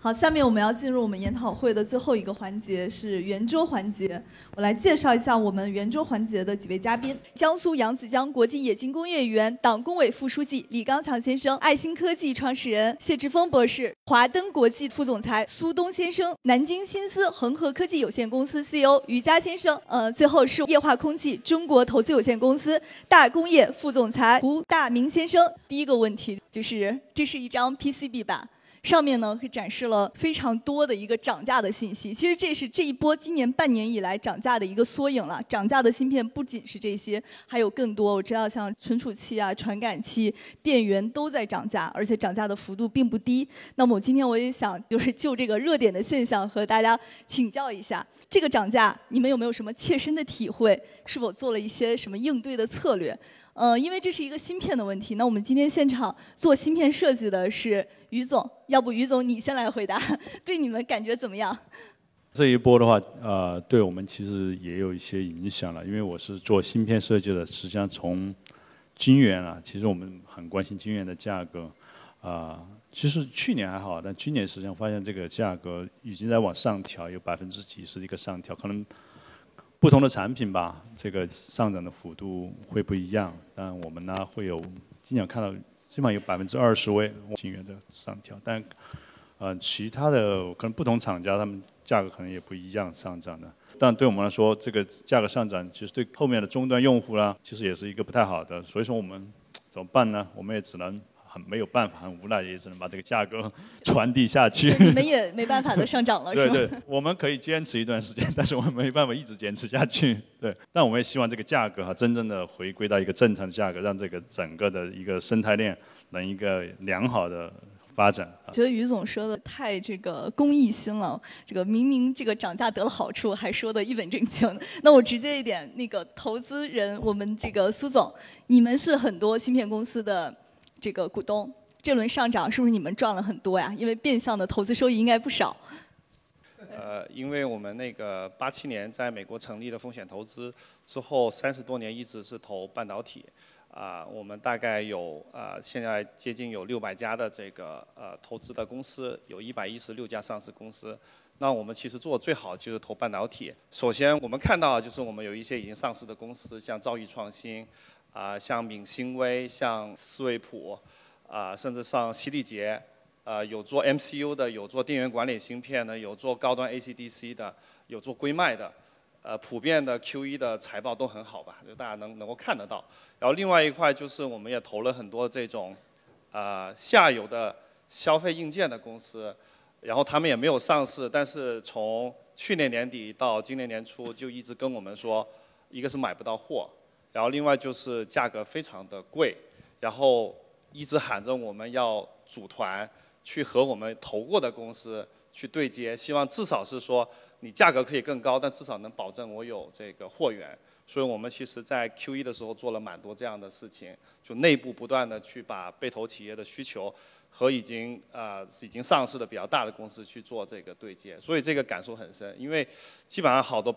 好，下面我们要进入我们研讨会的最后一个环节，是圆桌环节。我来介绍一下我们圆桌环节的几位嘉宾：江苏扬子江国际冶金工业园党工委副书记李刚强先生，爱新科技创始人谢志峰博士，华登国际副总裁苏东先生，南京新思恒河科技有限公司 CEO 于佳先生。呃，最后是液化空气中国投资有限公司大工业副总裁胡大明先生。第一个问题就是，这是一张 PCB 板。上面呢会展示了非常多的一个涨价的信息，其实这是这一波今年半年以来涨价的一个缩影了。涨价的芯片不仅是这些，还有更多。我知道像存储器啊、传感器、电源都在涨价，而且涨价的幅度并不低。那么我今天我也想就是就这个热点的现象和大家请教一下，这个涨价你们有没有什么切身的体会？是否做了一些什么应对的策略？嗯，因为这是一个芯片的问题。那我们今天现场做芯片设计的是于总，要不于总你先来回答，对你们感觉怎么样？这一波的话，呃，对我们其实也有一些影响了，因为我是做芯片设计的，实际上从晶圆啊，其实我们很关心晶圆的价格，啊，其实去年还好，但今年实际上发现这个价格已经在往上调，有百分之几十的一个上调，可能。不同的产品吧，这个上涨的幅度会不一样。但我们呢会有经常看到，基本上有百分之二十位新源的上调。但呃，其他的可能不同厂家他们价格可能也不一样上涨的。但对我们来说，这个价格上涨其实对后面的终端用户呢，其实也是一个不太好的。所以说我们怎么办呢？我们也只能。很没有办法，很无奈，也只能把这个价格传递下去。你们也没办法的上涨了，是吧？对对，我们可以坚持一段时间，但是我们没办法一直坚持下去。对，但我们也希望这个价格哈，真正的回归到一个正常的价格，让这个整个的一个生态链能一个良好的发展。觉得于总说的太这个公益心了，这个明明这个涨价得了好处，还说的一本正经。那我直接一点，那个投资人，我们这个苏总，你们是很多芯片公司的。这个股东，这轮上涨是不是你们赚了很多呀？因为变相的投资收益应该不少。呃，因为我们那个八七年在美国成立的风险投资之后，三十多年一直是投半导体，啊，我们大概有啊，现在接近有六百家的这个呃投资的公司，有一百一十六家上市公司。那我们其实做最好就是投半导体。首先我们看到就是我们有一些已经上市的公司，像兆易创新。啊，像闽新微，像思维普，啊，甚至上西力杰，啊，有做 MCU 的，有做电源管理芯片的，有做高端 AC/DC 的，有做硅脉的，呃，普遍的 Q1 的财报都很好吧，就大家能能够看得到。然后另外一块就是我们也投了很多这种，啊，下游的消费硬件的公司，然后他们也没有上市，但是从去年年底到今年年初就一直跟我们说，一个是买不到货。然后另外就是价格非常的贵，然后一直喊着我们要组团去和我们投过的公司去对接，希望至少是说你价格可以更高，但至少能保证我有这个货源。所以我们其实在 Q 一的时候做了蛮多这样的事情，就内部不断的去把被投企业的需求和已经啊已经上市的比较大的公司去做这个对接，所以这个感受很深，因为基本上好多。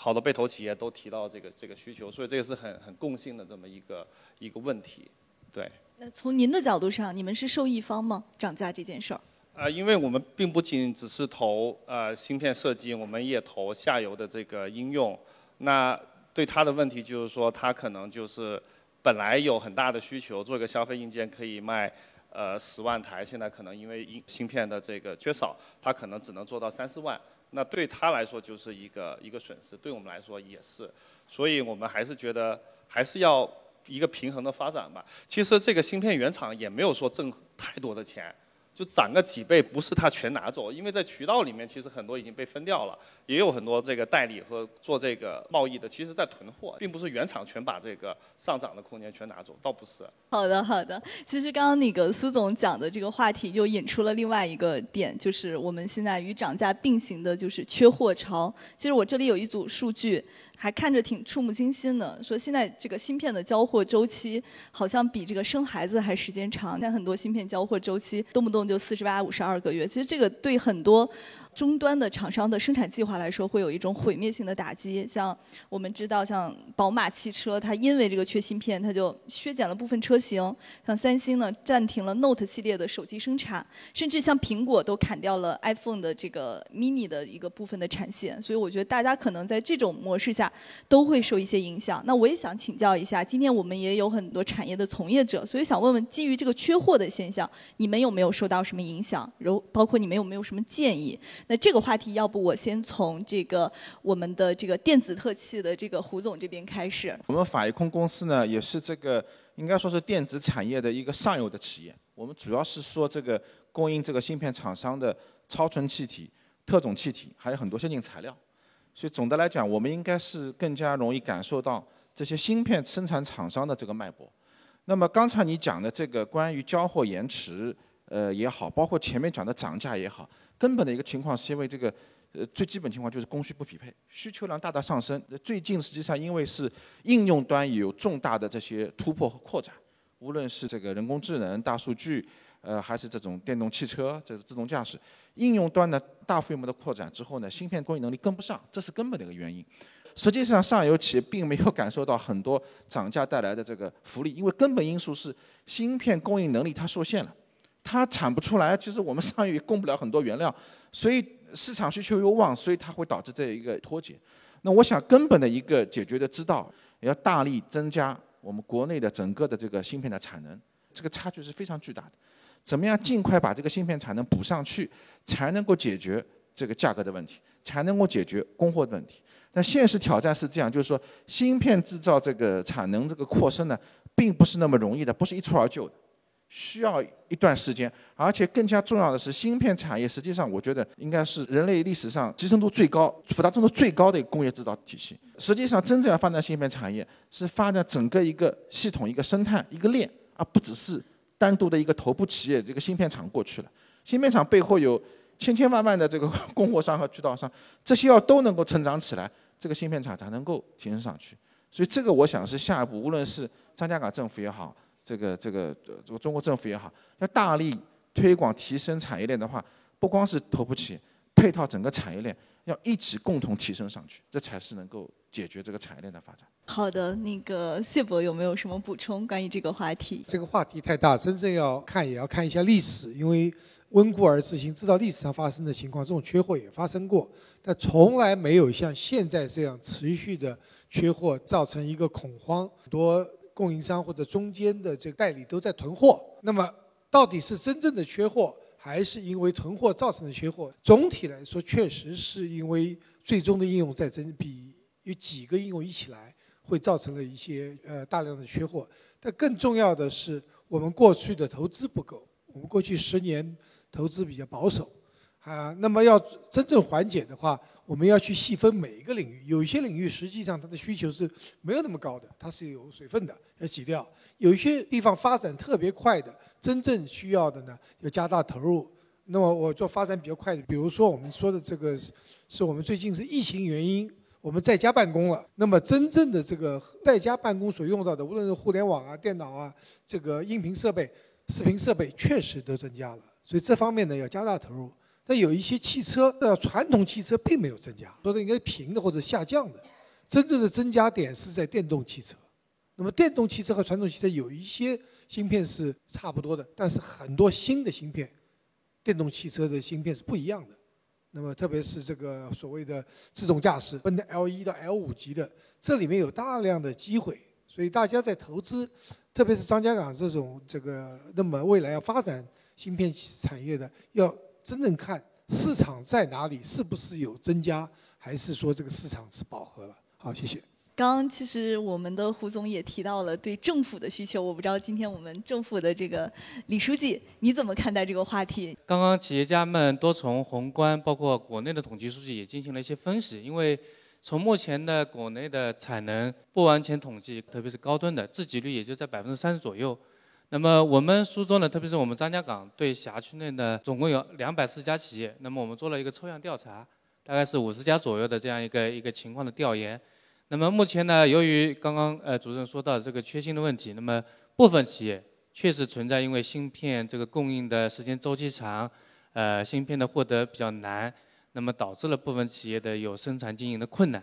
好多被投企业都提到这个这个需求，所以这个是很很共性的这么一个一个问题，对。那从您的角度上，你们是受益方吗？涨价这件事儿？啊，因为我们并不仅只是投呃芯片设计，我们也投下游的这个应用。那对他的问题就是说，他可能就是本来有很大的需求，做一个消费硬件可以卖呃十万台，现在可能因为芯芯片的这个缺少，他可能只能做到三四万。那对他来说就是一个一个损失，对我们来说也是，所以我们还是觉得还是要一个平衡的发展吧。其实这个芯片原厂也没有说挣太多的钱。就涨个几倍，不是他全拿走，因为在渠道里面其实很多已经被分掉了，也有很多这个代理和做这个贸易的，其实在囤货，并不是原厂全把这个上涨的空间全拿走，倒不是。好的，好的。其实刚刚那个苏总讲的这个话题，又引出了另外一个点，就是我们现在与涨价并行的，就是缺货潮。其实我这里有一组数据。还看着挺触目惊心的，说现在这个芯片的交货周期好像比这个生孩子还时间长。现在很多芯片交货周期动不动就四十八、五十二个月，其实这个对很多。终端的厂商的生产计划来说，会有一种毁灭性的打击。像我们知道，像宝马汽车，它因为这个缺芯片，它就削减了部分车型。像三星呢，暂停了 Note 系列的手机生产，甚至像苹果都砍掉了 iPhone 的这个 mini 的一个部分的产线。所以我觉得大家可能在这种模式下都会受一些影响。那我也想请教一下，今天我们也有很多产业的从业者，所以想问问，基于这个缺货的现象，你们有没有受到什么影响？然包括你们有没有什么建议？那这个话题，要不我先从这个我们的这个电子特器的这个胡总这边开始。我们法一控公司呢，也是这个应该说是电子产业的一个上游的企业。我们主要是说这个供应这个芯片厂商的超纯气体、特种气体，还有很多先进材料。所以总的来讲，我们应该是更加容易感受到这些芯片生产厂商的这个脉搏。那么刚才你讲的这个关于交货延迟，呃也好，包括前面讲的涨价也好。根本的一个情况是因为这个，呃，最基本情况就是供需不匹配，需求量大大上升。最近实际上因为是应用端有重大的这些突破和扩展，无论是这个人工智能、大数据，呃，还是这种电动汽车、这是自动驾驶，应用端的大规模的扩展之后呢，芯片供应能力跟不上，这是根本的一个原因。实际上上游企业并没有感受到很多涨价带来的这个福利，因为根本因素是芯片供应能力它受限了。它产不出来，其实我们上游也供不了很多原料，所以市场需求又旺，所以它会导致这一个脱节。那我想根本的一个解决的之道，要大力增加我们国内的整个的这个芯片的产能，这个差距是非常巨大的。怎么样尽快把这个芯片产能补上去，才能够解决这个价格的问题，才能够解决供货的问题。但现实挑战是这样，就是说芯片制造这个产能这个扩升呢，并不是那么容易的，不是一蹴而就的。需要一段时间，而且更加重要的是，芯片产业实际上我觉得应该是人类历史上集成度最高、复杂程度最高的一个工业制造体系。实际上，真正要发展芯片产业，是发展整个一个系统、一个生态、一个链，而不只是单独的一个头部企业这个芯片厂过去了。芯片厂背后有千千万万的这个供货商和渠道商，这些要都能够成长起来，这个芯片厂才能够提升上去。所以，这个我想是下一步，无论是张家港政府也好。这个这个这个中国政府也好，要大力推广提升产业链的话，不光是头部企业，配套整个产业链要一起共同提升上去，这才是能够解决这个产业链的发展。好的，那个谢博有没有什么补充关于这个话题？这个话题太大，真正要看也要看一下历史，因为温故而知新，知道历史上发生的情况，这种缺货也发生过，但从来没有像现在这样持续的缺货，造成一个恐慌多。供应商或者中间的这个代理都在囤货，那么到底是真正的缺货，还是因为囤货造成的缺货？总体来说，确实是因为最终的应用在增，比有几个应用一起来，会造成了一些呃大量的缺货。但更重要的是，我们过去的投资不够，我们过去十年投资比较保守，啊，那么要真正缓解的话。我们要去细分每一个领域，有一些领域实际上它的需求是没有那么高的，它是有水分的，要挤掉；有一些地方发展特别快的，真正需要的呢，要加大投入。那么我做发展比较快的，比如说我们说的这个，是我们最近是疫情原因，我们在家办公了。那么真正的这个在家办公所用到的，无论是互联网啊、电脑啊、这个音频设备、视频设备，确实都增加了。所以这方面呢，要加大投入。那有一些汽车，呃，传统汽车并没有增加，说的应该是平的或者下降的，真正的增加点是在电动汽车。那么电动汽车和传统汽车有一些芯片是差不多的，但是很多新的芯片，电动汽车的芯片是不一样的。那么特别是这个所谓的自动驾驶，分的 L 一到 L 五级的，这里面有大量的机会，所以大家在投资，特别是张家港这种这个，那么未来要发展芯片产业的要。真正看市场在哪里，是不是有增加，还是说这个市场是饱和了？好，谢谢。刚刚其实我们的胡总也提到了对政府的需求，我不知道今天我们政府的这个李书记你怎么看待这个话题？刚刚企业家们多从宏观，包括国内的统计数据也进行了一些分析，因为从目前的国内的产能不完全统计，特别是高端的自给率也就在百分之三十左右。那么我们苏州呢，特别是我们张家港对辖区内的总共有两百四家企业，那么我们做了一个抽样调查，大概是五十家左右的这样一个一个情况的调研。那么目前呢，由于刚刚呃主任说到这个缺芯的问题，那么部分企业确实存在因为芯片这个供应的时间周期长，呃芯片的获得比较难，那么导致了部分企业的有生产经营的困难。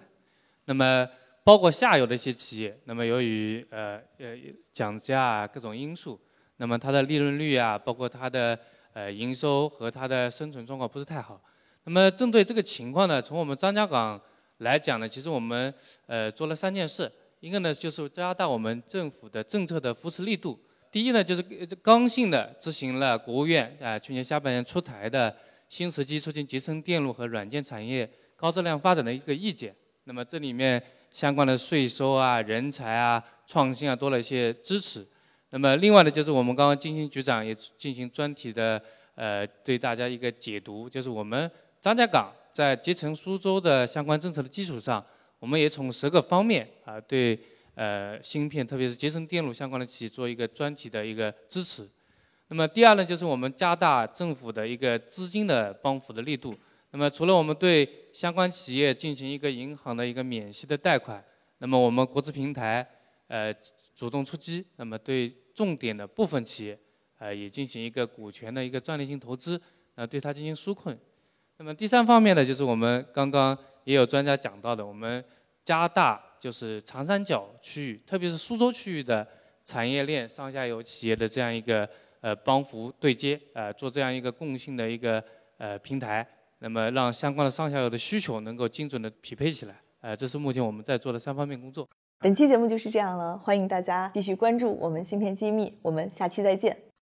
那么包括下游的一些企业，那么由于呃呃涨价啊各种因素，那么它的利润率啊，包括它的呃营收和它的生存状况不是太好。那么针对这个情况呢，从我们张家港来讲呢，其实我们呃做了三件事，一个呢就是加大我们政府的政策的扶持力度。第一呢就是刚性的执行了国务院啊去年下半年出台的新时机促进集成电路和软件产业高质量发展的一个意见。那么这里面相关的税收啊、人才啊、创新啊多了一些支持。那么另外呢就是我们刚刚金星局长也进行专题的呃对大家一个解读，就是我们张家港在集成苏州的相关政策的基础上，我们也从十个方面啊对呃芯片特别是集成电路相关的企业做一个专题的一个支持。那么第二呢就是我们加大政府的一个资金的帮扶的力度。那么除了我们对相关企业进行一个银行的一个免息的贷款，那么我们国资平台呃主动出击，那么对重点的部分企业呃也进行一个股权的一个战略性投资，呃对它进行纾困。那么第三方面呢，就是我们刚刚也有专家讲到的，我们加大就是长三角区域，特别是苏州区域的产业链上下游企业的这样一个呃帮扶对接，呃做这样一个共性的一个呃平台。那么让相关的上下游的需求能够精准的匹配起来，呃，这是目前我们在做的三方面工作。本期节目就是这样了，欢迎大家继续关注我们芯片机密，我们下期再见。